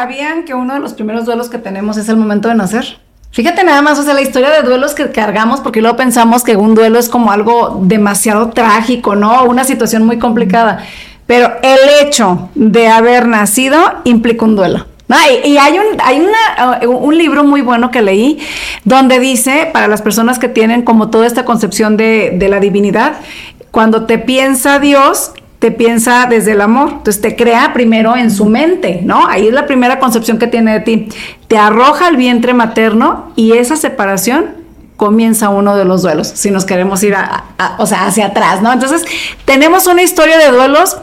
sabían que uno de los primeros duelos que tenemos es el momento de nacer? Fíjate nada más, o sea, la historia de duelos que cargamos, porque luego pensamos que un duelo es como algo demasiado trágico, ¿no? Una situación muy complicada. Pero el hecho de haber nacido implica un duelo. y, hay, uh, un libro muy bueno que leí donde dice, para las personas que tienen como toda esta concepción de, de la divinidad, cuando te piensa Dios, te piensa desde el amor. Entonces te crea primero en su mente, ¿no? Ahí es la primera concepción que tiene de ti. Te arroja al vientre materno y esa separación comienza uno de los duelos, si nos queremos ir a, o sea, hacia atrás, ¿no? Entonces, tenemos una historia de duelos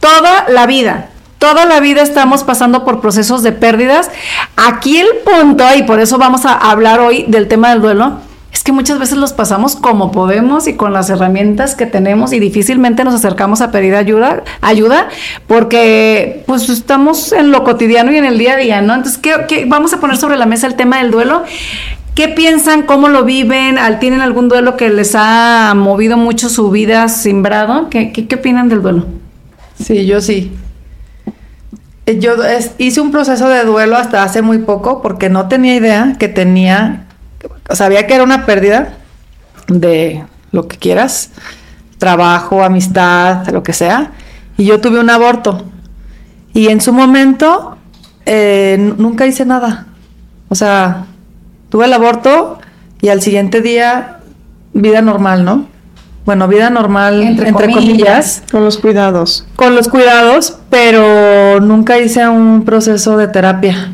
toda la vida. Toda la vida estamos pasando por procesos de pérdidas. Aquí el punto, y por eso vamos a hablar hoy del tema del duelo, es que muchas veces los pasamos como podemos y con las herramientas que tenemos y difícilmente nos acercamos a pedir ayuda, ayuda porque pues estamos en lo cotidiano y en el día a día, ¿no? Entonces, ¿qué, vamos a poner sobre la mesa el tema del duelo? ¿Qué piensan? ¿Cómo lo viven? ¿Tienen algún duelo que les ha movido mucho su vida simbrado? ¿Qué, qué, qué opinan del duelo? Sí, yo sí. Yo hice un proceso de duelo hasta hace muy poco porque no tenía idea que tenía sabía que era una pérdida de lo que quieras, trabajo, amistad, lo que sea, y yo tuve un aborto. Y en su momento eh, nunca hice nada. O sea, tuve el aborto y al siguiente día vida normal, ¿no? Bueno, vida normal, entre, comillas, Con los cuidados. Con los cuidados, pero nunca hice un proceso de terapia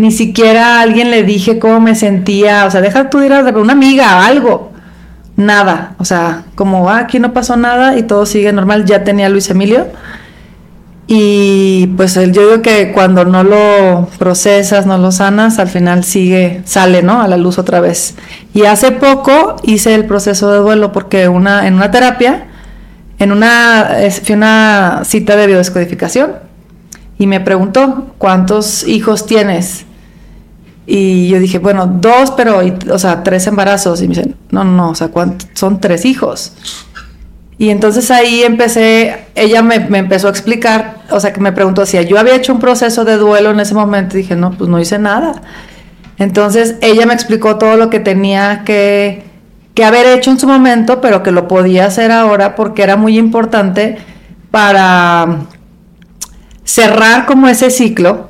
ni siquiera a alguien le dije cómo me sentía, o sea, deja tú ir a una amiga, algo, nada, o sea, como ah, aquí no pasó nada y todo sigue normal, ya tenía Luis Emilio. Y pues yo digo que cuando no lo procesas, no lo sanas, al final sigue, sale, ¿no? A la luz otra vez. Y hace poco hice el proceso de duelo porque una, en una terapia, en una, fui una cita de biodescodificación y me preguntó, ¿cuántos hijos tienes? Y yo dije, bueno, dos, pero, o sea, tres embarazos. Y me dicen, no, no, o sea, son tres hijos. Y entonces ahí empecé, ella me, empezó a explicar, o sea, que me preguntó si yo había hecho un proceso de duelo en ese momento. Y dije, no, pues no hice nada. Entonces ella me explicó todo lo que tenía que, que haber hecho en su momento, pero que lo podía hacer ahora porque era muy importante para cerrar como ese ciclo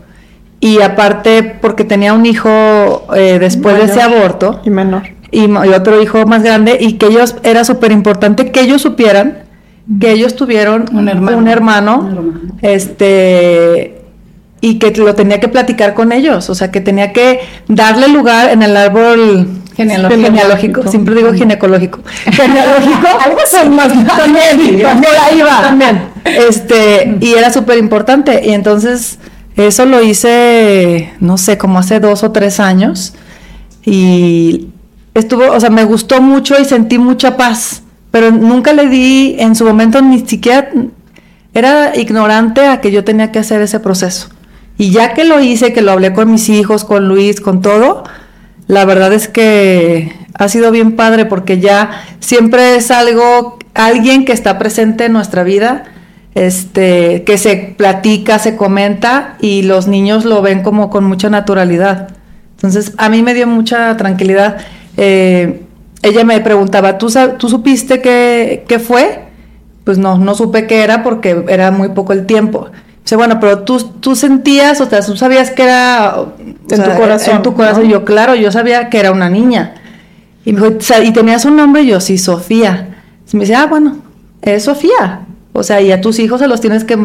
y aparte porque tenía un hijo eh, después de ese aborto. Y menor. Y, otro hijo más grande y que ellos, era súper importante que ellos supieran que ellos tuvieron un hermano, este, y que lo tenía que platicar con ellos, o sea, que tenía que darle lugar en el árbol genealógico, siempre digo ginecológico, genealógico, algo son más también, ahí va, también, este, y era súper importante, y entonces eso lo hice, no sé, como hace dos o tres años. Y estuvo, o sea, me gustó mucho y sentí mucha paz. Pero nunca le di, en su momento ni siquiera, era ignorante a que yo tenía que hacer ese proceso. Y ya que lo hice, que lo hablé con mis hijos, con Luis, con todo, la verdad es que ha sido bien padre porque ya siempre es algo, alguien que está presente en nuestra vida este, que se platica, se comenta y los niños lo ven como con mucha naturalidad. Entonces, a mí me dio mucha tranquilidad. Eh, ella me preguntaba, ¿tú, ¿tú supiste qué, qué, fue? Pues no, no supe qué era porque era muy poco el tiempo. Dice, bueno, pero tú, tú sentías, o sea, tú sabías que era en tu corazón. En tu corazón. Yo, claro, yo sabía que era una niña. Y me dijo, ¿y tenías un nombre? yo, sí, Sofía. Y me dice, ah, bueno, es Sofía. O sea, y a tus hijos se los tienes que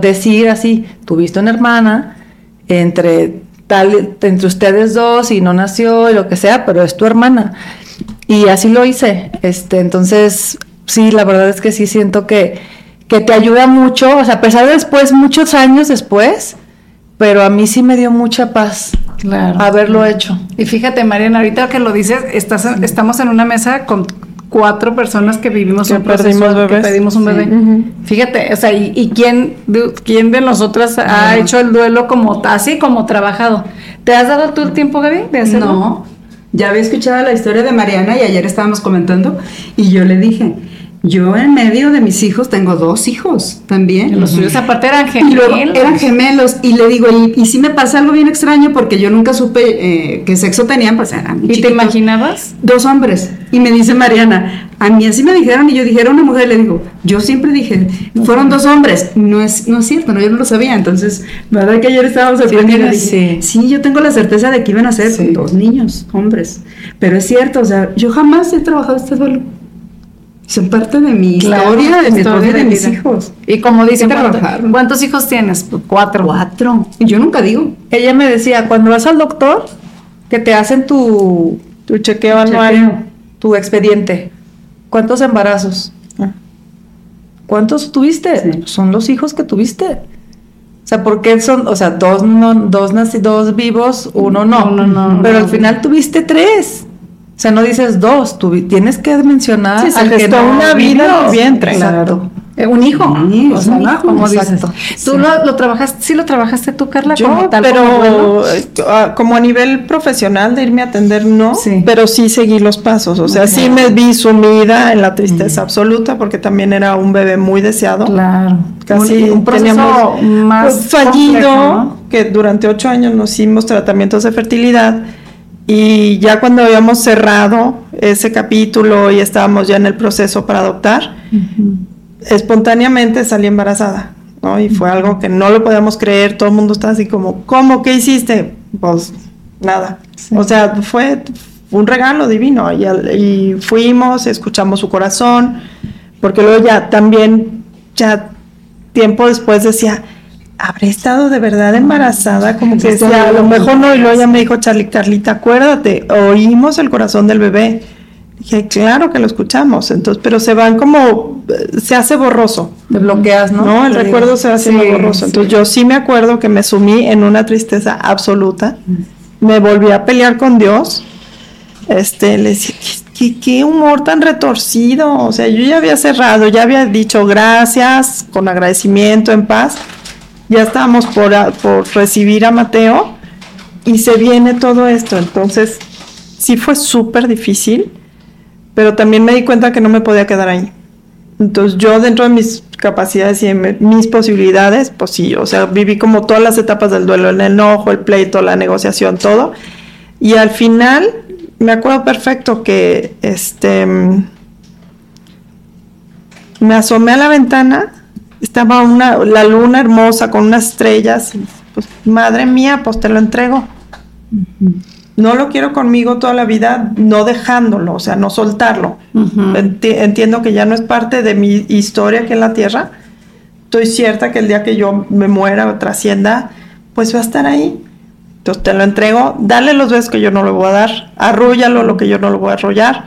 decir así, tuviste una hermana entre tal entre ustedes dos y no nació y lo que sea, pero es tu hermana. Y así lo hice. Este, entonces, sí, la verdad es que sí siento que, que te ayuda mucho, o sea, a pesar de después, muchos años después, pero a mí sí me dio mucha paz claro. haberlo hecho. Y fíjate, Mariana, ahorita que lo dices, estás, estamos en una mesa con cuatro personas que vivimos un proceso, que pedimos un bebé. Fíjate, o sea, ¿y, quién, de, quién de nosotras ha hecho el duelo como así, como trabajado? ¿Te has dado tú el tiempo, Gaby, de hacerlo? No, ya había escuchado la historia de Mariana y ayer estábamos comentando y yo le dije, Yo en medio de mis hijos tengo dos hijos también. Los suyos aparte eran gemelos. eran gemelos. Y le digo, y, si me pasa algo bien extraño porque yo nunca supe eh, qué sexo tenían, pues eran ¿Y te imaginabas? Dos hombres. Y me dice Mariana, a mí así me dijeron y yo dije, era una mujer. Le digo, yo siempre dije, fueron dos hombres. No es, no es cierto, no, yo no lo sabía. Entonces, ¿verdad que ayer estábamos sorprendidos? Sí, sí, yo tengo la certeza de que iban a ser dos niños, hombres. Pero es cierto, o sea, yo jamás he trabajado este duelo son parte de mi historia, de mi historia, de, mis hijos. Y como dicen, ¿cuántos, hijos tienes? Pues cuatro. Cuatro. Y yo nunca digo. Ella me decía, cuando vas al doctor, que te hacen tu, tu chequeo anual, tu expediente. ¿Cuántos embarazos? Ah. ¿Cuántos tuviste? Son los hijos que tuviste. O sea, ¿por qué son, o sea, dos, no, dos, dos vivos, uno no? no, no Pero al final tuviste tres. O sea, no dices dos, tú tienes que mencionar sí, al que una vida en vientre. Claro. Eh, un hijo, o sea, un hijo, como Exacto. Tú lo, trabajaste, sí lo trabajaste tú, Carla, Yo, pero eh, ah, como, a nivel profesional de irme a atender, no, pero sí seguí los pasos, o sea, sí me vi sumida en la tristeza mm. absoluta porque también era un bebé muy deseado. Claro. Casi un, proceso más pues, fallido, que durante ocho años nos hicimos tratamientos de fertilidad y ya cuando habíamos cerrado ese capítulo y estábamos ya en el proceso para adoptar, espontáneamente salí embarazada, ¿no? Y fue algo que no lo podíamos creer, todo el mundo estaba así como, ¿cómo? ¿Qué hiciste? Pues nada. O sea, fue un regalo divino y, y, fuimos, escuchamos su corazón, porque luego ya también, ya tiempo después decía, ¿habré estado de verdad embarazada? Como que decía, a lo mejor no, y luego ya me dijo Charlie, Carlita, acuérdate, oímos el corazón del bebé. Dije, claro que lo escuchamos, entonces, pero se van como, se hace borroso. Te bloqueas, ¿no? No, el recuerdo se hace borroso. Entonces yo sí me acuerdo que me sumí en una tristeza absoluta. Me volví a pelear con Dios. Este, le decía, ¿qué, qué humor tan retorcido. O sea, yo ya había cerrado, ya había dicho gracias, con agradecimiento, en paz ya estábamos por, por recibir a Mateo y se viene todo esto. Entonces, sí fue súper difícil, pero también me di cuenta que no me podía quedar ahí. Entonces yo dentro de mis capacidades y mis posibilidades, pues sí, o sea, viví como todas las etapas del duelo, el enojo, el pleito, la negociación, todo. Y al final, me acuerdo perfecto que este me asomé a la ventana estaba una, la luna hermosa con unas estrellas. Pues, madre mía, pues te lo entrego. No lo quiero conmigo toda la vida, no dejándolo, o sea, no soltarlo. entiendo que ya no es parte de mi historia aquí en la tierra. Estoy cierta que el día que yo me muera o trascienda, pues va a estar ahí. Entonces te lo entrego, dale los besos que yo no le voy a dar, arrúllalo lo que yo no lo voy a arrollar,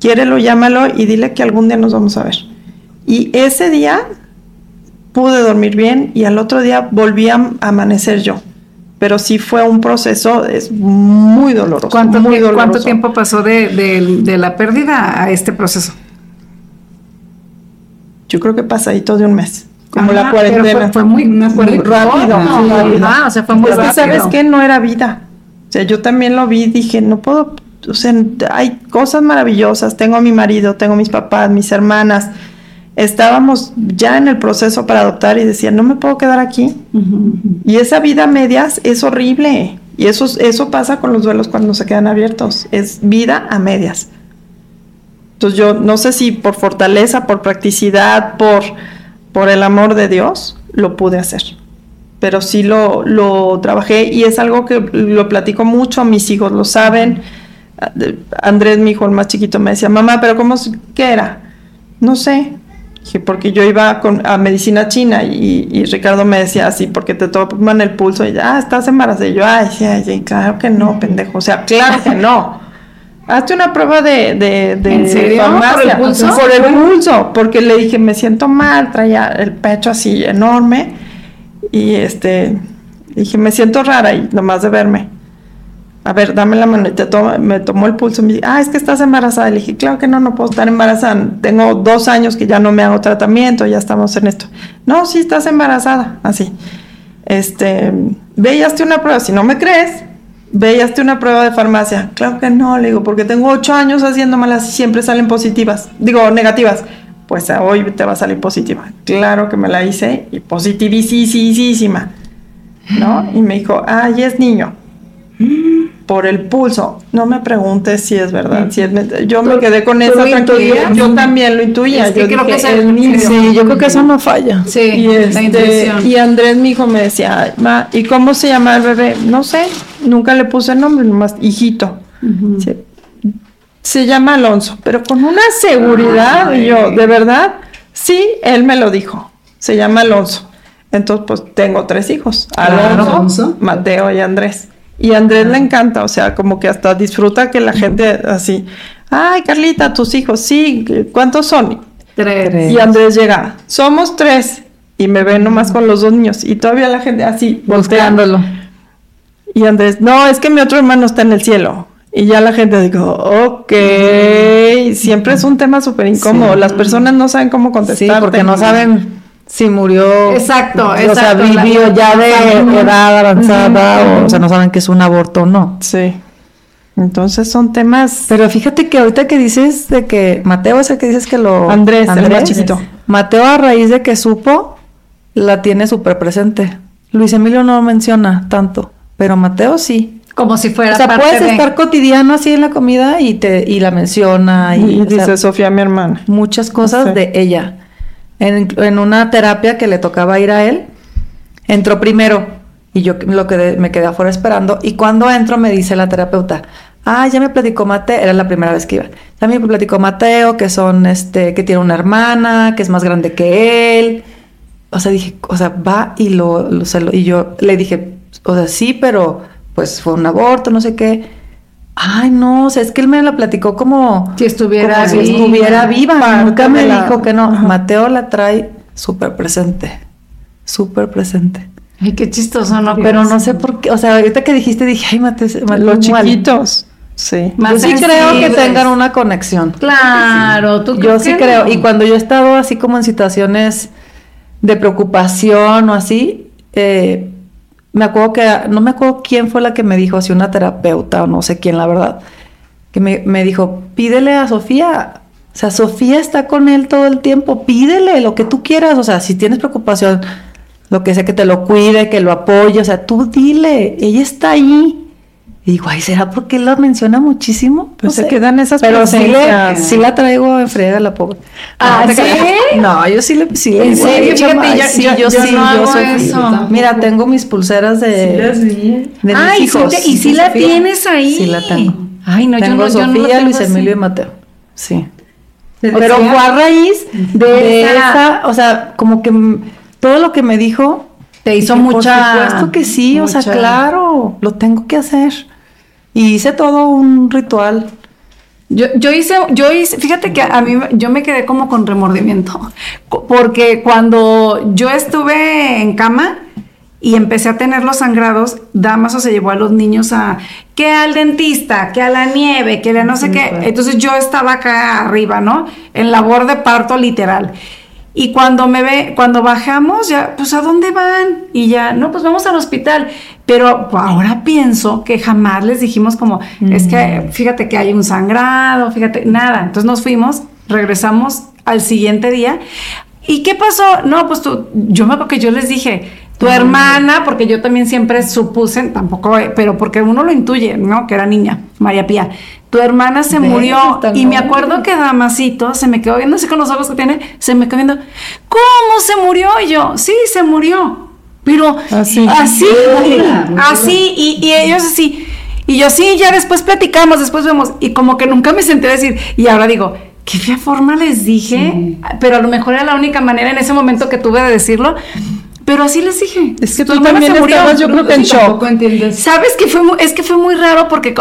quiérelo, llámalo y dile que algún día nos vamos a ver. Y ese día pude dormir bien y al otro día volví a amanecer yo. Pero sí fue un proceso es muy doloroso. ¿Cuánto, muy doloroso. ¿cuánto tiempo pasó de, la pérdida a este proceso? Yo creo que pasadito de un mes. Como la cuarentena. Fue, muy, rápido. Ah, o sea, fue muy rápido. ¿sabes qué? No era vida. O sea, yo también lo vi dije, no puedo, o sea, hay cosas maravillosas. Tengo a mi marido, tengo mis papás, mis hermanas estábamos ya en el proceso para adoptar y decía, no me puedo quedar aquí. Y esa vida a medias es horrible. Y eso, eso pasa con los duelos cuando se quedan abiertos. Es vida a medias. Entonces yo no sé si por fortaleza, por practicidad, por, por el amor de Dios, lo pude hacer. Pero sí lo, lo trabajé y es algo que lo platico mucho, mis hijos lo saben. Andrés, mi hijo, el más chiquito, me decía, mamá, pero ¿cómo, qué era? No sé, porque yo iba con, a medicina china y, Ricardo me decía así, porque te toman el pulso y ya, ah, estás embarazada. Y yo, ay, sí, claro que no, pendejo. O sea, claro que no. Hazte una prueba de, de, de ¿Por el pulso? Por el pulso, porque le dije, me siento mal, traía el pecho así enorme. Y este, dije, me siento rara y nomás de verme a ver, dame la mano. Te me tomó el pulso y me dijo, ah, es que estás embarazada. Le dije, claro que no, no puedo estar embarazada. Tengo dos años que ya no me hago tratamiento, ya estamos en esto. No, sí, estás embarazada. Así. Este, ve una prueba. Si no me crees, ve una prueba de farmacia. Claro que no, le digo, porque tengo ocho años haciéndomelas y siempre salen positivas. Digo, negativas. pues hoy te va a salir positiva. Claro que me la hice y positivísima, ¿no? Y me dijo, ay, es niño. Por el pulso. No me preguntes si es verdad. Si es yo me quedé con esa tranquilidad. Yo también lo intuía. yo creo que es el niño. Sí, yo creo que eso no falla. Sí, y, este, y Andrés, mi hijo, me decía, Ma, ¿y cómo se llama el bebé? No sé, nunca le puse el nombre, nomás hijito. se, llama Alonso, pero con una seguridad. yo, ¿de verdad? Sí, él me lo dijo. Se llama Alonso. Entonces, pues tengo tres hijos: Alonso, Mateo y Andrés. Y a Andrés le encanta, o sea, como que hasta disfruta que la gente así, ay, Carlita, tus hijos, sí, ¿cuántos son? Tres. Y Andrés llega, somos tres. Y me ven nomás con los dos niños. Y todavía la gente así, buscándolo. Y Andrés, no, es que mi otro hermano está en el cielo. Y ya la gente dijo, ok, siempre es un tema súper incómodo. Las personas no saben cómo contestar. Sí, porque no saben si murió. Exacto, exacto. O sea, vivió ya de edad avanzada, o, sea, no saben que es un aborto o no. Sí. Entonces son temas. Pero fíjate que ahorita que dices de que Mateo es el que dices que lo. Andrés, Andrés el Mateo, a raíz de que supo, la tiene súper presente. Luis Emilio no lo menciona tanto, pero Mateo sí. Como si fuera. O sea, puedes estar cotidiano así en la comida y te y la menciona. Y, dice Sofía, mi hermana. Muchas cosas de ella en, una terapia que le tocaba ir a él, entró primero y yo lo que me quedé afuera esperando y cuando entro me dice la terapeuta, ah, ya me platicó Mateo, era la primera vez que iba, ya me platicó Mateo que son, este, que tiene una hermana, que es más grande que él, o sea, dije, o sea, va y lo y yo le dije, o sea, sí, pero pues fue un aborto, no sé qué, Ay, no, o sea, es que él me la platicó como si estuviera, viva. estuviera viva. Nunca me dijo que no. Mateo la trae súper presente. Súper presente. Ay, qué chistoso, ¿no? Pero no sé por qué. O sea, ahorita que dijiste, dije, ay, Mateo. Los chiquitos. Sí. yo sí creo que tengan una conexión. Claro, tú Yo sí creo. Y cuando yo he estado así como en situaciones de preocupación o así, eh, me acuerdo que, no me acuerdo quién fue la que me dijo, si una terapeuta o no sé quién, la verdad, que me, me dijo, pídele a Sofía, o sea, Sofía está con él todo el tiempo, pídele lo que tú quieras, o sea, si tienes preocupación, lo que sea, que te lo cuide, que lo apoye, o sea, tú dile, ella está ahí. Y digo, ay, ¿será porque él la menciona muchísimo? Pues se quedan esas Pero sí, sí, la traigo en frega la pobre. Ah, ¿sí? No, yo sí le... Sí, ¿En serio? Fíjate, yo, sí, yo, sí, yo soy... Eso. Mira, tengo mis pulseras de... Sí, de mis hijos. ¿y sí la tienes ahí? Sí la tengo. Ay, no, tengo yo no, Sofía, Luis Emilio y Mateo. Sí. Pero fue a raíz de, esa... O sea, como que todo lo que me dijo... Te hizo mucha... Por supuesto que sí, o sea, claro, lo tengo que hacer. Y hice todo un ritual. Yo, yo, hice, yo hice, fíjate que a mí yo me quedé como con remordimiento, porque cuando yo estuve en cama y empecé a tener los sangrados, Damaso se llevó a los niños a que al dentista, que a la nieve, que a no sé qué. Entonces yo estaba acá arriba, ¿no? En labor de parto literal. Y cuando me ve, cuando bajamos, ya, pues ¿a dónde van? Y ya, no, pues vamos al hospital. Pero ahora pienso que jamás les dijimos como, es que fíjate que hay un sangrado, fíjate, nada. Entonces nos fuimos, regresamos al siguiente día. ¿Y qué pasó? No, pues tú, yo me acuerdo que yo les dije, tu hermana, porque yo también siempre supuse, tampoco, pero porque uno lo intuye, ¿no? Que era niña, María Pía tu hermana se murió. Y me acuerdo que Damasito se me quedó viendo así con los ojos que tiene, se me quedó viendo, ¿cómo se murió? Y yo, sí, se murió. Pero así, así, así, y, ellos así. Y yo, sí, ya después platicamos, después vemos. Y como que nunca me senté a decir, y ahora digo, qué fea forma les dije, pero a lo mejor era la única manera en ese momento que tuve de decirlo. Pero así les dije. Es que tú también estabas, yo creo que en shock. Sabes que fue es que fue muy raro porque,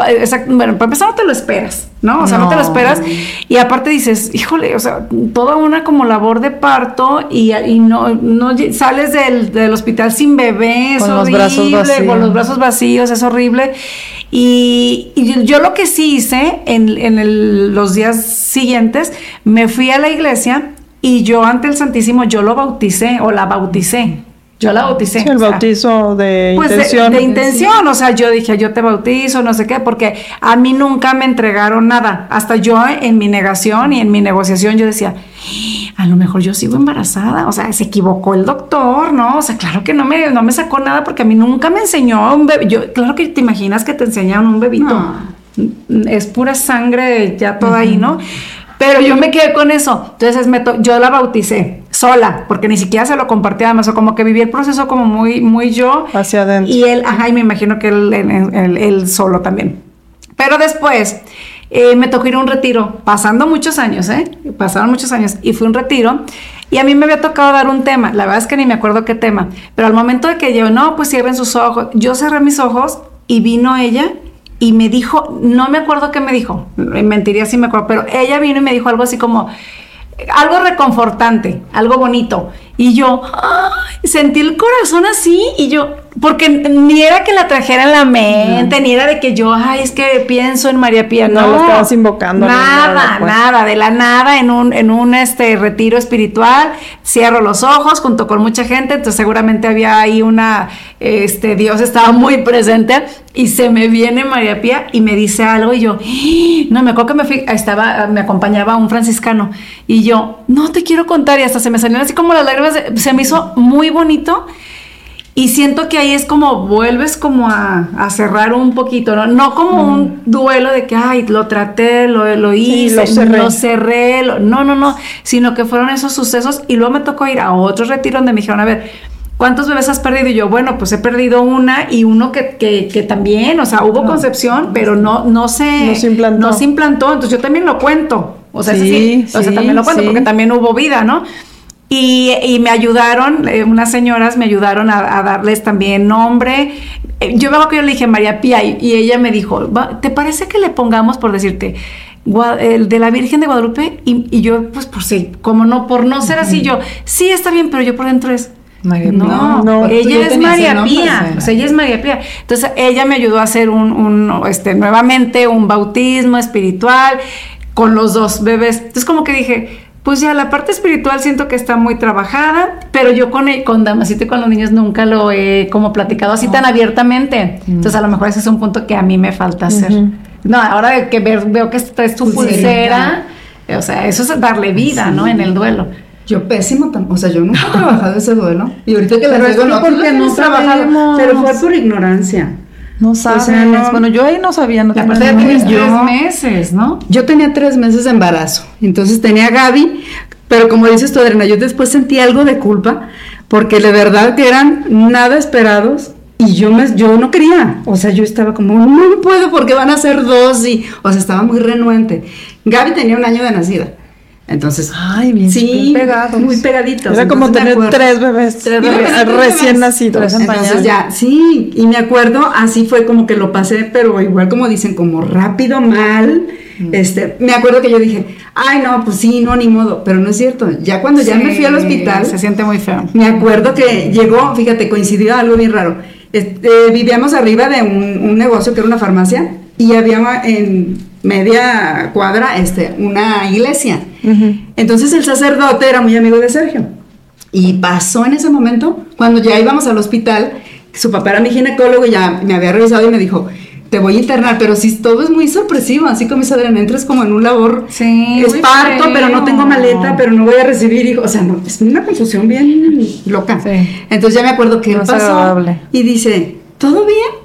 bueno, para empezar no te lo esperas, ¿no? O sea, no, te lo esperas. Y aparte dices, híjole, o sea, toda una como labor de parto y, no, no sales del, hospital sin bebé, es con horrible, los brazos vacíos. con los brazos vacíos, es horrible. Y, yo lo que sí hice en, en los días siguientes, me fui a la iglesia y yo ante el Santísimo, yo lo bauticé o la bauticé. Yo la bauticé. el bautizo de pues intención. De, intención, o sea, yo dije, yo te bautizo, no sé qué, porque a mí nunca me entregaron nada. Hasta yo en mi negación y en mi negociación yo decía, a lo mejor yo sigo embarazada, o sea, se equivocó el doctor, ¿no? O sea, claro que no me, no me sacó nada porque a mí nunca me enseñó un bebé. Yo, claro que te imaginas que te enseñaron un bebito. Es pura sangre ya toda ahí, ¿no? Pero yo me quedé con eso. Entonces me yo la bauticé sola, porque ni siquiera se lo compartía además, o como que viví el proceso como muy, muy yo. Hacia adentro. Y él, ajá, y me imagino que él, él, solo también. Pero después eh, me tocó ir a un retiro, pasando muchos años, ¿eh? Pasaron muchos años, y fue un retiro. Y a mí me había tocado dar un tema, la verdad es que ni me acuerdo qué tema, pero al momento de que yo, no, pues cierren sus ojos, yo cerré mis ojos y vino ella y me dijo, no me acuerdo qué me dijo, mentiría si me acuerdo, pero ella vino y me dijo algo así como, algo reconfortante, algo bonito. Y yo sentí el corazón así y yo, porque ni era que la trajera en la mente, ni era de que yo, ay, es que pienso en María Pía. No, no lo estabas invocando. Nada, pues. nada, de la nada, en un, en un este, retiro espiritual, cierro los ojos junto con mucha gente, entonces seguramente había ahí una, este, Dios estaba muy presente y se me viene María Pía y me dice algo y yo, ¡Ah!". no, me acuerdo que me fui, estaba, me acompañaba un franciscano y yo, no te quiero contar y hasta se me salieron así como las lágrimas, se me hizo muy bonito y siento que ahí es como vuelves como a, cerrar un poquito, ¿no? No como un duelo de que, ay, lo traté, lo, lo hice, lo cerré, no, no, no, sino que fueron esos sucesos y luego me tocó ir a otro retiro donde me dijeron, a ver, ¿cuántos bebés has perdido? Y yo, bueno, pues he perdido una y uno que, que, también, o sea, hubo concepción, pero no, no, se, no se implantó. No se implantó, entonces yo también lo cuento. O sea, sí, sí, o sea, también lo cuento porque también hubo vida, ¿no? Y, me ayudaron, eh, unas señoras me ayudaron a, darles también nombre. Eh, yo veo que yo le dije María Pía y, ella me dijo, ¿te parece que le pongamos, por decirte, el de la Virgen de Guadalupe? Y, yo, pues por sí, como no, por no ser así, yo, sí, está bien, pero yo por dentro es... María no, no, ella es María Pía, o sea, ella es María Pía. Entonces, ella me ayudó a hacer un, un, este, nuevamente un bautismo espiritual con los dos bebés. Entonces, como que dije, pues ya la parte espiritual siento que está muy trabajada, pero yo con, con Damasito y con los niños nunca lo he como platicado así tan abiertamente. Mm. Entonces a lo mejor ese es un punto que a mí me falta hacer. No, ahora que veo que esta es tu pulsera, o sea, eso es darle vida, ¿no? En el duelo. Yo pésimo, o sea, yo nunca he trabajado ese duelo. Y ahorita que lo digo, no, porque no trabajado, pero fue por ignorancia. No sabes. bueno, yo ahí no sabía. No Aparte de tres meses, ¿no? Yo tenía tres meses de embarazo. Entonces tenía a Gaby, pero como dices tú, Adriana, yo después sentí algo de culpa porque de verdad que eran nada esperados y yo me, yo no quería. O sea, yo estaba como, no puedo porque van a ser dos y, o sea, estaba muy renuente. Gaby tenía un año de nacida. Entonces, Ay, bien, sí, pegados. Muy pegaditos. Era como tener tres bebés, recién nacidos. Entonces ya, sí, y me acuerdo, así fue como que lo pasé, pero igual como dicen, como rápido, mal. Mm. Este, me acuerdo que yo dije, ay no, pues sí, no, ni modo, pero no es cierto. Ya cuando ya me fui al hospital, se siente muy feo. Me acuerdo que llegó, fíjate, coincidió algo bien raro. Este, vivíamos arriba de un, un negocio que era una farmacia y había en media cuadra este, una iglesia. Entonces el sacerdote era muy amigo de Sergio. Y pasó en ese momento, cuando ya íbamos al hospital, su papá era mi ginecólogo y ya me había revisado y me dijo, te voy a internar, pero si todo es muy sorpresivo, así como dice Adriana, entras como en un labor, sí, es parto, pero no tengo maleta, pero no voy a recibir hijos, o sea, no, es una confusión bien loca. Entonces ya me acuerdo que pasó y dice, ¿todo bien?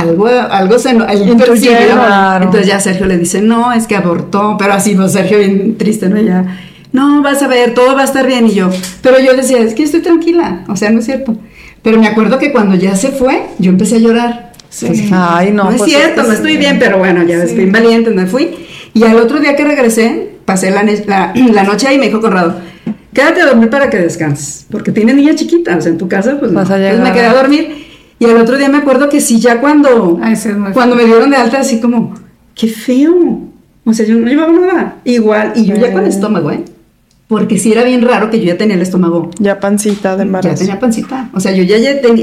Algo, algo se Entonces ya Sergio le dice, no, es que abortó, pero así, pues Sergio bien triste, ¿no? Ya, no, vas a ver, todo va a estar bien. Y yo, pero yo decía, es que estoy tranquila, o sea, no es cierto. Pero me acuerdo que cuando ya se fue, yo empecé a llorar. Ay, no. No es pues cierto, no estoy bien, pero bueno, ya estoy valiente, me fui. Y al otro día que regresé, pasé la, la, noche ahí y me dijo Conrado, quédate a dormir para que descanses, porque tiene niña chiquita, o sea, en tu casa, pues, no. Entonces me quedé a dormir. Y el otro día me acuerdo que sí, ya cuando, cuando me dieron de alta, así como, qué feo. O sea, yo no llevaba nada. Igual, y yo ya con estómago, ¿eh? Porque sí era bien raro que yo ya tenía el estómago. Ya pancita de embarazo. Ya tenía pancita. O sea, yo ya,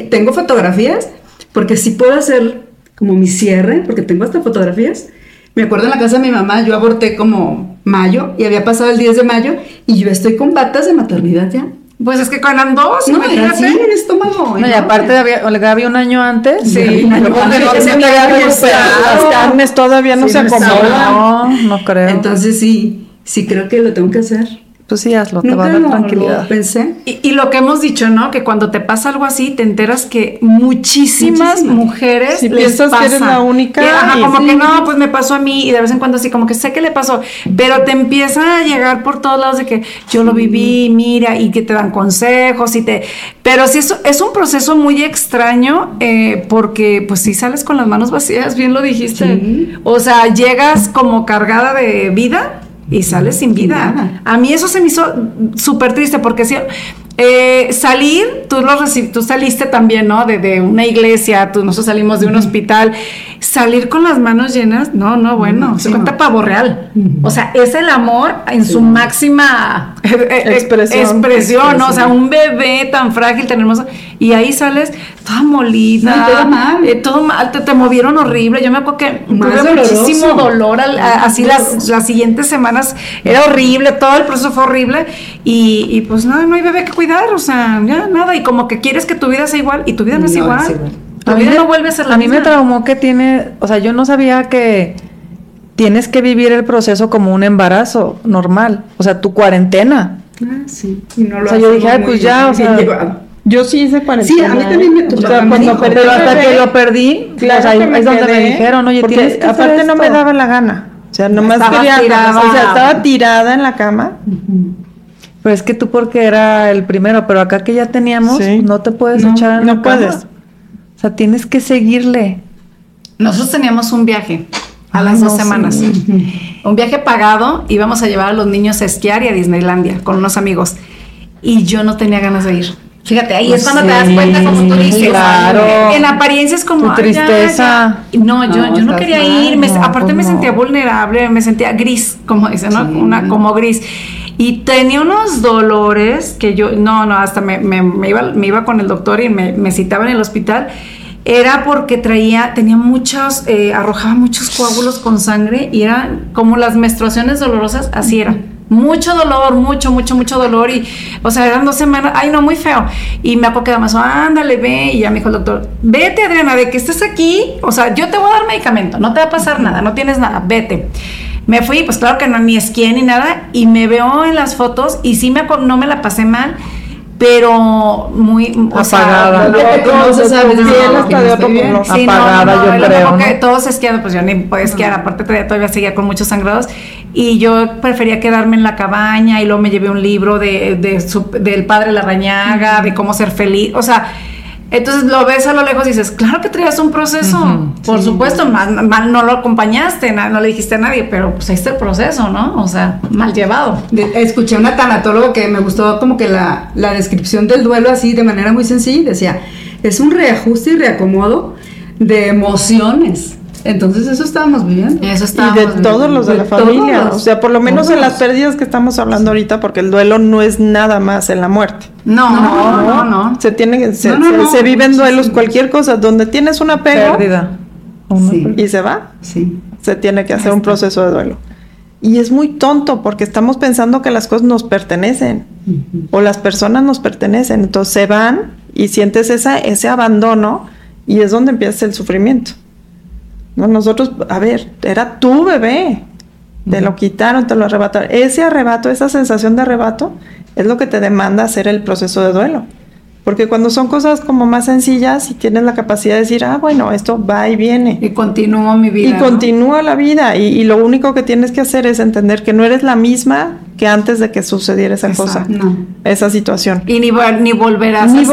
tengo fotografías, porque sí puedo hacer como mi cierre, porque tengo hasta fotografías. Me acuerdo en la casa de mi mamá, yo aborté como mayo y había pasado el 10 de mayo y yo estoy con batas de maternidad ya. Pues es que con dos, no, imagínate. Sí, el estómago. No, y aparte había, había un año antes. Sí, un año antes. Las carnes todavía no se acomodan. No, no creo. Entonces sí, sí creo que lo tengo que hacer. Pues sí, hazlo, te va a dar tranquilidad. pensé. Y, lo que hemos dicho, ¿no? Que cuando te pasa algo así, te enteras que muchísimas, mujeres si piensas que eres la única. como que no, pues me pasó a mí y de vez en cuando así, como que sé que le pasó, pero te empieza a llegar por todos lados de que yo lo viví, mira, y que te dan consejos y te... Pero sí, es, es un proceso muy extraño eh, porque pues si sales con las manos vacías, bien lo dijiste. O sea, llegas como cargada de vida y sales sin vida. A mí eso se me hizo súper triste porque si, eh, salir, tú, lo tú saliste también, ¿no? De, de, una iglesia, tú, nosotros salimos de un hospital. Salir con las manos llenas, no, no, bueno, se cuenta pavo real. O sea, es el amor en su máxima eh, eh, expresión, expresión, ¿no? O sea, un bebé tan frágil, tan hermoso. Y ahí sales toda molida. todo mal. todo mal, te, movieron horrible. Yo me acuerdo que tuve muchísimo dolor. así las, las siguientes semanas era horrible, todo el proceso fue horrible. Y, y pues nada, no hay bebé que cuidar o sea, ya nada, y como que quieres que tu vida sea igual y tu vida no, es igual. Tu vida no vuelve a ser la A mí me traumó que tiene, o sea, yo no sabía que tienes que vivir el proceso como un embarazo normal, o sea, tu cuarentena. Ah, sí. Y no lo o sea, yo dije, pues ya, o sea, yo sí hice cuarentena. Sí, a mí también me tocó. cuando perdí, pero hasta que lo perdí, claro, o es donde me dijeron, oye, tienes que aparte no me daba la gana. O sea, nomás quería, tirada. o sea, estaba tirada en la cama. Pero es que tú porque era el primero, pero acá que ya teníamos, no te puedes echar en no puedes. O sea, tienes que seguirle. Nosotros teníamos un viaje a las dos semanas. Un viaje pagado, íbamos a llevar a los niños a esquiar y a Disneylandia con unos amigos. Y yo no tenía ganas de ir. Fíjate, ahí es cuando te das cuenta, como tú dices. Claro. En apariencia es como. Tu tristeza. No, yo no, yo no quería ir. aparte, me pues sentía vulnerable, me sentía gris, como dicen, ¿no? Una, como gris. Y tenía unos dolores que yo, no, no, hasta me, me, iba, me iba con el doctor y me, me citaba en el hospital era porque traía, tenía muchos, eh, arrojaba muchos coágulos con sangre y eran como las menstruaciones dolorosas, así era. Mucho dolor, mucho, mucho, mucho dolor y, o sea, eran dos semanas, ay no, muy feo. Y me que además, ándale, ve, y ya me dijo el doctor, vete Adriana, de que estés aquí, o sea, yo te voy a dar medicamento, no te va a pasar nada, no tienes nada, vete. Me fui, pues claro que no, ni esquié ni nada, y me veo en las fotos y sí me, no me la pasé mal, pero muy apagada. no, se sabe apagada, yo creo. Que todos esquiando, pues yo ni podía esquiar, aparte todavía seguía con muchos sangrados y yo prefería quedarme en la cabaña y luego me llevé un libro de, del padre Larrañaga, de cómo ser feliz, o sea, entonces lo ves a lo lejos y dices, claro que traías un proceso. Por supuesto, mal, no lo acompañaste, no le dijiste a nadie, pero pues ahí está el proceso, ¿no? O sea, mal llevado. escuché a una tanatóloga que me gustó como que la, la descripción del duelo así de manera muy sencilla. Decía, es un reajuste y reacomodo de emociones. Entonces eso estábamos viviendo. Eso y de todos los de, la familia. o sea, por lo menos en las pérdidas que estamos hablando ahorita, porque el duelo no es nada más en la muerte. No, no, no, no. Se tiene, se, se, viven duelos, cualquier cosa, donde tienes una pérdida y se va, sí. se tiene que hacer un proceso de duelo. Y es muy tonto porque estamos pensando que las cosas nos pertenecen o las personas nos pertenecen. Entonces se van y sientes esa, ese abandono y es donde empieza el sufrimiento. No, nosotros, a ver, era tu bebé. Te lo quitaron, te lo arrebataron. Ese arrebato, esa sensación de arrebato, es lo que te demanda hacer el proceso de duelo. Porque cuando son cosas como más sencillas y tienes la capacidad de decir, ah, bueno, esto va y viene. Y continúa mi vida. Y continúa la vida. Y, lo único que tienes que hacer es entender que no eres la misma que antes de que sucediera esa cosa, esa situación. Y ni, ni volver a ser.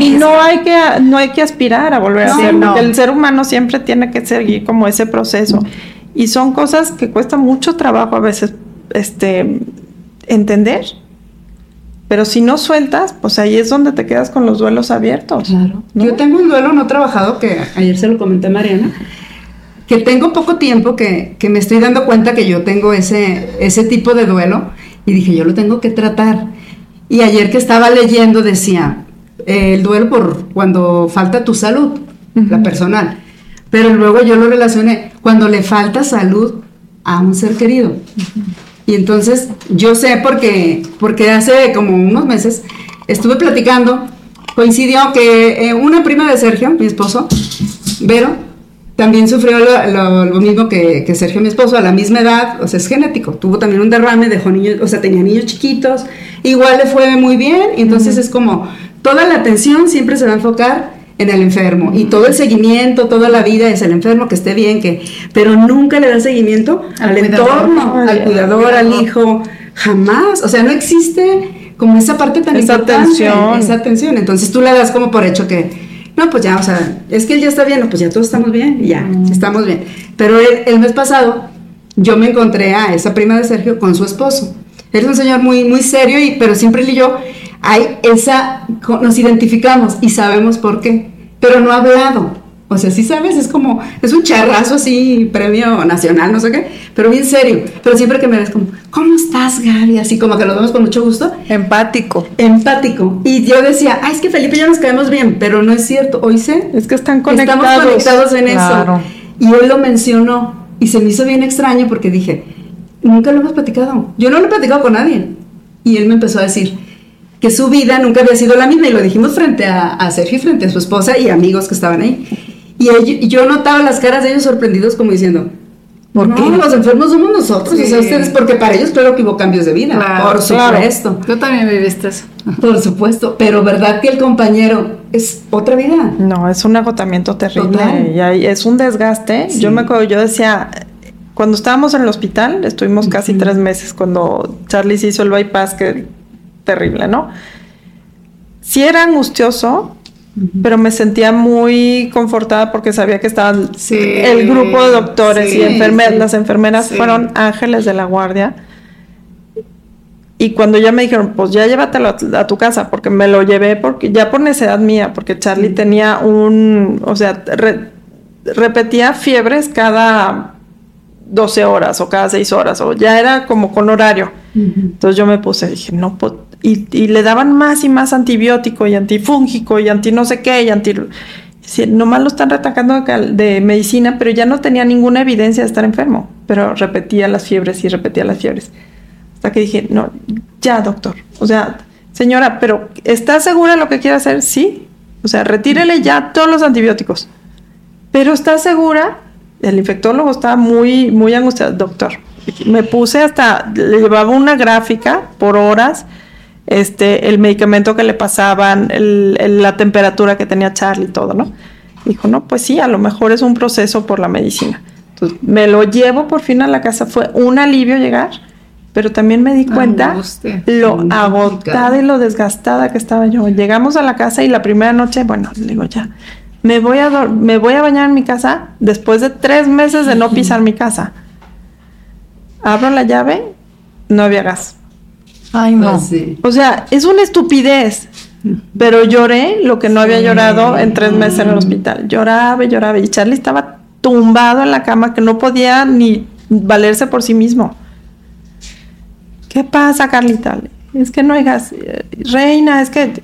y no hay, que, no hay que aspirar a volver a ser, porque el ser humano siempre tiene que seguir como ese proceso. Y son cosas que cuesta mucho trabajo a veces este, entender pero si no sueltas, pues ahí es donde te quedas con los duelos abiertos. Claro. Yo tengo un duelo no trabajado que ayer se lo comenté a Mariana, que tengo poco tiempo que, que, me estoy dando cuenta que yo tengo ese, ese tipo de duelo y dije, yo lo tengo que tratar. Y ayer que estaba leyendo decía, el duelo por cuando falta tu salud, la personal. Pero luego yo lo relacioné cuando le falta salud a un ser querido. Y entonces yo sé porque, porque hace como unos meses estuve platicando, coincidió que eh, una prima de Sergio, mi esposo, Vero, también sufrió lo, mismo que, que, Sergio, mi esposo, a la misma edad, o sea, es genético. Tuvo también un derrame, dejó niños, o sea, tenía niños chiquitos, igual le fue muy bien, y entonces es como toda la atención siempre se va a enfocar en el enfermo y todo el seguimiento, toda la vida es el enfermo que esté bien, que pero nunca le da seguimiento al, entorno, al cuidador, al hijo, jamás, o sea, no existe como esa parte tan esa importante, atención. esa atención, entonces tú le das como por hecho que no, pues ya, o sea, es que él ya está bien, no, pues ya todos estamos bien, ya, mm. estamos bien. Pero el, mes pasado yo me encontré a esa prima de Sergio con su esposo. Él es un señor muy, muy serio, y, pero siempre él y yo hay esa, nos identificamos y sabemos por qué, pero no ha hablado. O sea, sí sabes, es como, es un charrazo así, premio nacional, no sé qué, pero bien serio. Pero siempre que me ves como, ¿cómo estás, Gaby? Así como que lo vemos con mucho gusto. Empático. Empático. Y yo decía, ay, es que Felipe y yo nos caemos bien, pero no es cierto. Hoy sé. Es que están conectados. Estamos conectados en eso. Y hoy lo mencionó. Y se me hizo bien extraño porque dije, nunca lo hemos platicado. Yo no lo he platicado con nadie. Y él me empezó a decir, que su vida nunca había sido la misma y lo dijimos frente a, a Sergio, frente a su esposa y amigos que estaban ahí. Y yo notaba las caras de ellos sorprendidos como diciendo, ¿por qué? Los enfermos somos nosotros, o sea, ustedes, porque para ellos claro que hubo cambios de vida, por supuesto. Tú también viviste eso. Por supuesto, pero ¿verdad que el compañero es otra vida? No, es un agotamiento terrible y es un desgaste. Yo me acuerdo, yo decía, cuando estábamos en el hospital, estuvimos casi tres meses cuando Charlie se hizo el bypass, que terrible, ¿no? Sí era angustioso, pero me sentía muy confortada porque sabía que estaban el grupo de doctores y enfermeras, las enfermeras fueron ángeles de la guardia. Y cuando ya me dijeron, pues ya llévatelo a, tu casa, porque me lo llevé porque ya por necesidad mía, porque Charlie tenía un, o sea, repetía fiebres cada 12 horas o cada 6 horas, o ya era como con horario. Entonces yo me puse, dije, no, pues y, le daban más y más antibiótico y antifúngico y anti no sé qué y anti... nomás lo están retacando de medicina, pero ya no tenía ninguna evidencia de estar enfermo, pero repetía las fiebres y repetía las fiebres. Hasta que dije, no, ya doctor, o sea, señora, pero ¿está segura lo que quiere hacer? Sí, o sea, retírele ya todos los antibióticos. Pero ¿está segura? El infectólogo estaba muy, muy angustiado, doctor. Me puse hasta, le llevaba una gráfica por horas este, el medicamento que le pasaban, la temperatura que tenía Charlie y todo, ¿no? Dijo, no, pues sí, a lo mejor es un proceso por la medicina. Entonces, me lo llevo por fin a la casa, fue un alivio llegar, pero también me di cuenta lo agotada y lo desgastada que estaba yo. Llegamos a la casa y la primera noche, bueno, le digo ya, me voy a, me voy a bañar en mi casa después de tres meses de no pisar mi casa. Abro la llave, no había gas. Ay, no. Pues o sea, es una estupidez. Pero lloré lo que no había llorado en tres meses en el hospital. Lloraba y lloraba. Y Charlie estaba tumbado en la cama que no podía ni valerse por sí mismo. ¿Qué pasa, Carlita? Es que no hay gas. Reina, es que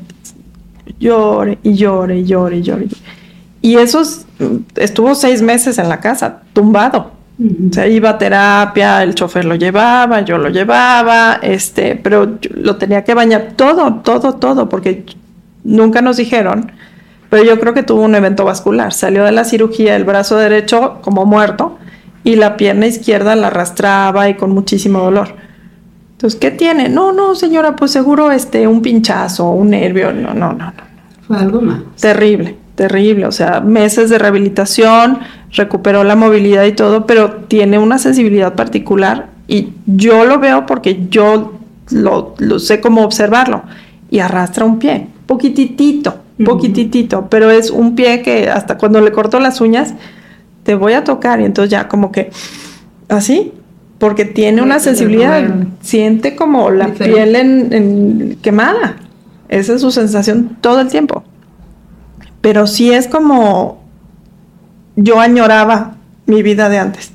llore y llore y llore y llore. Y eso estuvo seis meses en la casa, tumbado. O sea, iba a terapia, el chofer lo llevaba, yo lo llevaba, este, pero lo tenía que bañar todo, todo, todo, porque nunca nos dijeron, pero yo creo que tuvo un evento vascular. Salió de la cirugía el brazo derecho como muerto y la pierna izquierda la arrastraba y con muchísimo dolor. Entonces, ¿qué tiene? No, no, señora, pues seguro este, un pinchazo, un nervio. No, no, no, no. Fue algo más. Terrible terrible, o sea, meses de rehabilitación, recuperó la movilidad y todo, pero tiene una sensibilidad particular y yo lo veo porque yo lo, sé cómo observarlo. Y arrastra un pie, poquititito, poquititito, pero es un pie que hasta cuando le corto las uñas te voy a tocar. Y entonces ya como que así, porque tiene una sensibilidad, siente como la piel en quemada, esa es su sensación todo el tiempo. Pero sí es como yo añoraba mi vida de antes.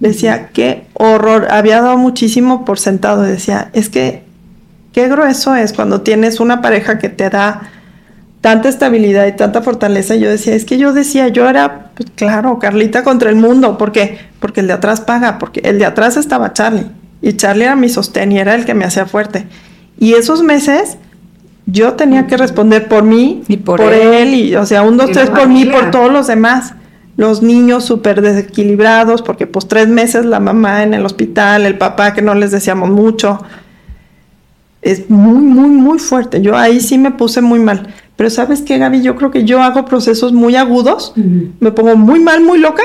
Decía, qué horror, había dado muchísimo por sentado, decía, es que qué grueso es cuando tienes una pareja que te da tanta estabilidad y tanta fortaleza. Yo decía, es que yo decía, yo era, pues, claro, Carlita contra el mundo, ¿por qué? Porque el de atrás paga, porque el de atrás estaba Charlie, y Charlie era mi sostén y era el que me hacía fuerte. Y esos meses yo tenía que responder por mí y por, él. y o sea, un, dos, tres por mí, por todos los demás. Los niños súper desequilibrados, porque pues tres meses la mamá en el hospital, el papá que no les decíamos mucho. Es muy, muy, muy fuerte. Yo ahí sí me puse muy mal. Pero sabes qué, Gaby, yo creo que yo hago procesos muy agudos, me pongo muy mal, muy loca,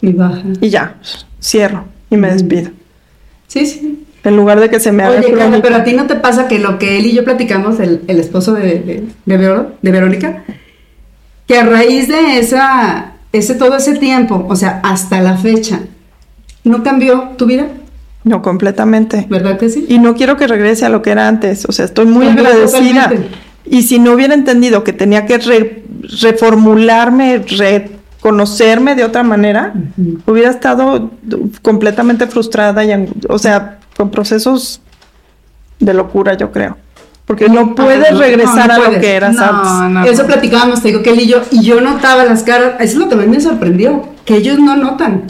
y baja. Y ya, cierro y me despido. Sí, sí. En lugar de que se me haga Oye, pero a ti no te pasa que lo que él y yo platicamos, el, esposo de, de, Verónica, que a raíz de esa, ese, todo ese tiempo, o sea, hasta la fecha, ¿no cambió tu vida? No, completamente. ¿Verdad que sí? Y no quiero que regrese a lo que era antes. O sea, estoy muy agradecida. Y si no hubiera entendido que tenía que reformularme, reconocerme de otra manera, hubiera estado completamente frustrada y, o sea, con procesos de locura, yo creo. Porque no puedes regresar a lo que eras antes. Eso platicábamos, te digo que él y yo, y yo notaba las caras, eso es lo que a mí me sorprendió, que ellos no notan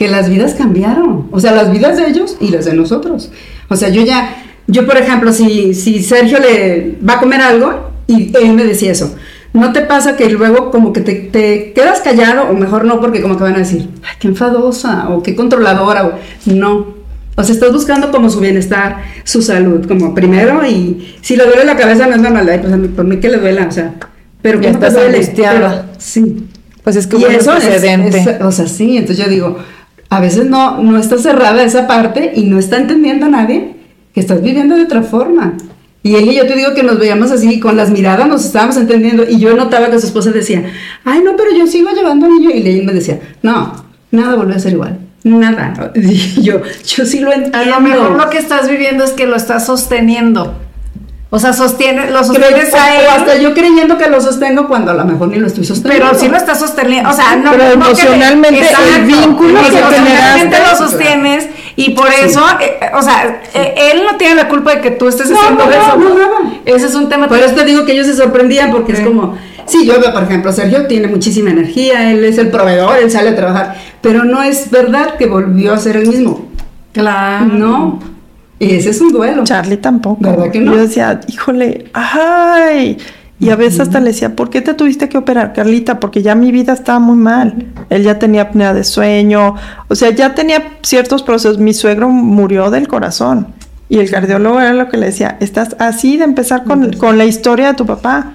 que las vidas cambiaron. O sea, las vidas de ellos y las de nosotros. O sea, yo ya, yo, por ejemplo, si, si Sergio le va a comer algo y él me decía eso, ¿no te pasa que luego como que te, quedas callado o mejor no porque como que van a decir, ay, qué enfadosa o qué controladora o no? O sea, estás buscando como su bienestar, su salud, como primero y si le duele la cabeza no es normal, ay, pues a mí, por mí que le duela, o sea, pero que estás angustiada. Sí. Pues es que y eso es, o sea, sí, entonces yo digo, a veces no, no está cerrada esa parte y no está entendiendo a nadie que estás viviendo de otra forma. Y él y yo te digo que nos veíamos así, con las miradas nos estábamos entendiendo. Y yo notaba que su esposa decía, ay, no, pero yo sigo llevando a niño. Y él me decía, no, nada volvió a ser igual. Nada. Yo, yo sí lo entiendo. A lo mejor lo que estás viviendo es que lo estás sosteniendo. O sea, sostiene, lo sostienes a él. O hasta yo creyendo que lo sostengo cuando a lo mejor ni lo estoy sosteniendo. Pero sí lo estás sosteniendo. O sea, no. Pero emocionalmente, el vínculo que emocionalmente lo sostienes y por eso, eh, o sea, eh, él no tiene la culpa de que tú estés haciendo eso. No, no, Ese es un tema. Por eso te digo que ellos se sorprendían porque es como, sí, yo veo, por ejemplo, Sergio tiene muchísima energía, él es el proveedor, él sale a trabajar, pero no es verdad que volvió a ser el mismo. Claro. No. Y ese es un duelo. Charlie tampoco. ¿Verdad que no? Yo decía, híjole, ay. Y a veces hasta le decía, ¿por qué te tuviste que operar, Carlita? Porque ya mi vida estaba muy mal. Él ya tenía apnea de sueño, o sea, ya tenía ciertos procesos. Mi suegro murió del corazón. Y el cardiólogo era lo que le decía, estás así de empezar con, con la historia de tu papá.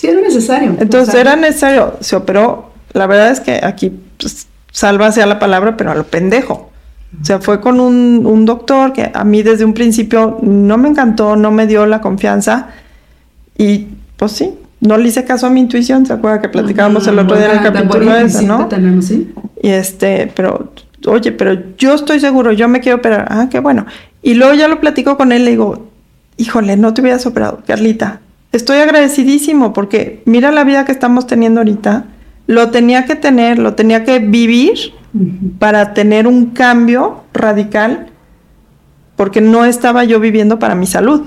Sí, era necesario. Entonces era necesario, se operó. La verdad es que aquí, pues, salva sea la palabra, pero a lo pendejo. O sea, fue con un, doctor que a mí desde un principio no me encantó, no me dio la confianza y pues sí, no le hice caso a mi intuición, ¿se acuerda que platicábamos el otro día en el capítulo ese, no? Y este, pero, oye, pero yo estoy seguro, yo me quiero operar. Ah, qué bueno. Y luego ya lo platico con él, le digo, híjole, no te hubieras operado, Carlita. Estoy agradecidísimo porque mira la vida que estamos teniendo ahorita. Lo tenía que tener, lo tenía que vivir para tener un cambio radical, porque no estaba yo viviendo para mi salud.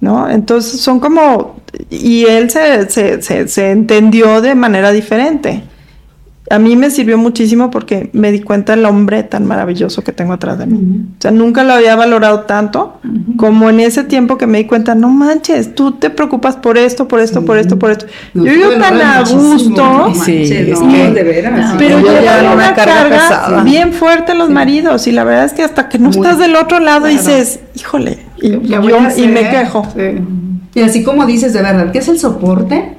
¿No? Entonces son como, y él se, se, se entendió de manera diferente a mí me sirvió muchísimo porque me di cuenta del hombre tan maravilloso que tengo atrás de mí. O sea, nunca lo había valorado tanto como en ese tiempo que me di cuenta, no manches, tú te preocupas por esto, por esto, por esto, por esto. yo vivo tan a gusto. Sí, es que, de veras. Pero llevan una carga, bien fuerte los maridos y la verdad es que hasta que no estás del otro lado dices, híjole, y, y me quejo. Y así como dices, de verdad, ¿qué es el soporte?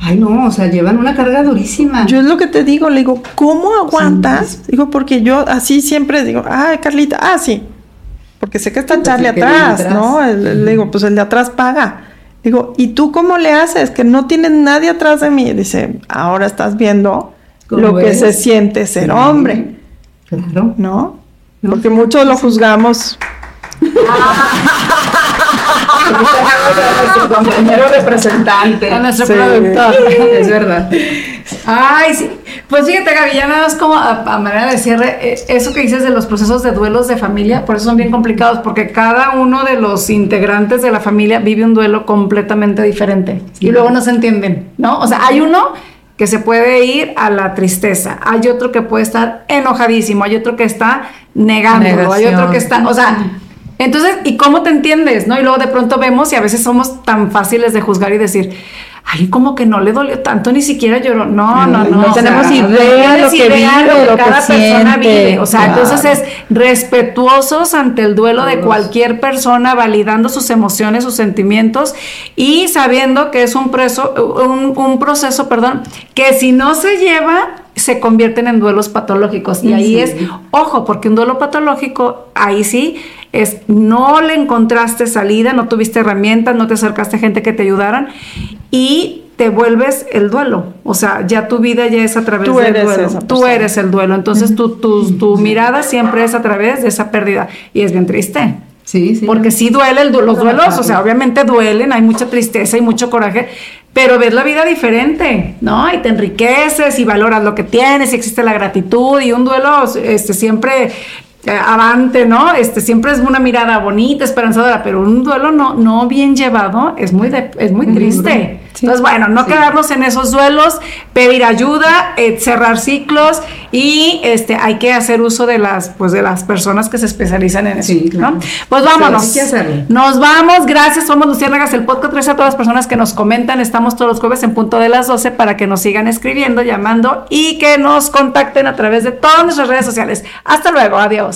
Ay, no, o sea, llevan una carga durísima. Yo es lo que te digo, le digo, ¿cómo aguantas? Digo, porque yo así siempre digo, ay, Carlita, ah, sí, porque sé que está pues Charlie atrás, ¿no? Le digo, pues el de atrás paga. Digo, ¿y tú cómo le haces? Que no tienes nadie atrás de mí. Dice, ahora estás viendo lo que se siente ser hombre. Claro. ¿No? Porque muchos lo juzgamos. a nuestro compañero representante. A nuestro productor. Es verdad. Ay, sí. Pues fíjate, Gaby, ya nada más como a, manera de cierre, eh, eso que dices de los procesos de duelos de familia, por eso son bien complicados, porque cada uno de los integrantes de la familia vive un duelo completamente diferente y luego no se entienden, ¿no? O sea, hay uno que se puede ir a la tristeza, hay otro que puede estar enojadísimo, hay otro que está negando, hay otro que está, o sea, entonces, ¿y cómo te entiendes? ¿No? Y luego de pronto vemos y a veces somos tan fáciles de juzgar y decir, ay, como que no le dolió tanto, ni siquiera lloró. No, no, no. No tenemos idea de lo que vive, lo que cada persona vive. O sea, entonces es respetuosos ante el duelo de cualquier persona, validando sus emociones, sus sentimientos y sabiendo que es un, preso, un, proceso, perdón, que si no se lleva, se convierten en duelos patológicos. Y ahí es, ojo, porque un duelo patológico, ahí sí, es no le encontraste salida, no tuviste herramientas, no te acercaste a gente que te ayudaran y te vuelves el duelo. O sea, ya tu vida ya es a través del duelo. Tú eres el duelo. Entonces tu, tu, mirada siempre es a través de esa pérdida. Y es bien triste. Sí, sí. Porque sí duele el, los duelos, o sea, obviamente duelen, hay mucha tristeza y mucho coraje, pero ves la vida diferente, ¿no? Y te enriqueces y valoras lo que tienes, y existe la gratitud y un duelo este, siempre avante, ¿no? Este siempre es una mirada bonita, esperanzadora, pero un duelo no, no bien llevado es muy, es muy triste. Entonces, bueno, no quedarnos en esos duelos, pedir ayuda, eh, cerrar ciclos y este hay que hacer uso de las pues de las personas que se especializan en eso, ¿no? Pues vámonos. Nos vamos, gracias, somos Luciérnagas, el podcast gracias a todas las personas que nos comentan, estamos todos los jueves en punto de las 12 para que nos sigan escribiendo, llamando y que nos contacten a través de todas nuestras redes sociales. Hasta luego, adiós.